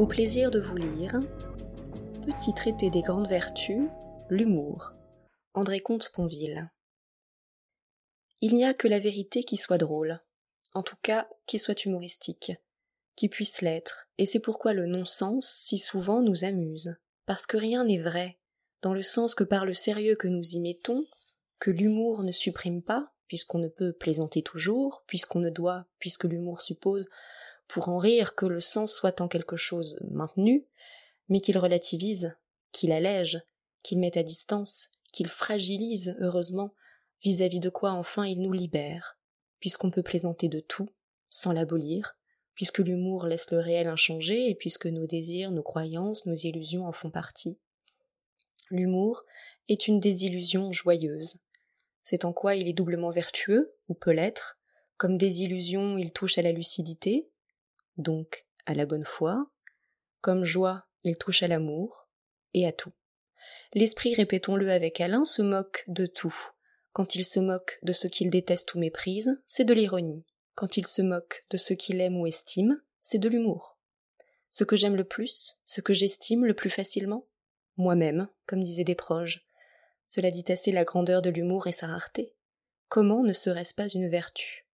Au plaisir de vous lire, petit traité des grandes vertus, l'humour. André Comte-Sponville. Il n'y a que la vérité qui soit drôle, en tout cas qui soit humoristique, qui puisse l'être, et c'est pourquoi le non-sens si souvent nous amuse, parce que rien n'est vrai, dans le sens que par le sérieux que nous y mettons, que l'humour ne supprime pas, puisqu'on ne peut plaisanter toujours, puisqu'on ne doit, puisque l'humour suppose, pour en rire que le sens soit en quelque chose maintenu, mais qu'il relativise, qu'il allège, qu'il mette à distance, qu'il fragilise, heureusement, vis-à-vis de quoi enfin il nous libère, puisqu'on peut plaisanter de tout, sans l'abolir, puisque l'humour laisse le réel inchangé et puisque nos désirs, nos croyances, nos illusions en font partie. L'humour est une désillusion joyeuse. C'est en quoi il est doublement vertueux, ou peut l'être, comme désillusion il touche à la lucidité, donc à la bonne foi, comme joie il touche à l'amour, et à tout. L'esprit, répétons-le avec Alain, se moque de tout. Quand il se moque de ce qu'il déteste ou méprise, c'est de l'ironie. Quand il se moque de ce qu'il aime ou estime, c'est de l'humour. Ce que j'aime le plus, ce que j'estime le plus facilement? Moi-même, comme disaient des proches. Cela dit assez la grandeur de l'humour et sa rareté. Comment ne serait-ce pas une vertu?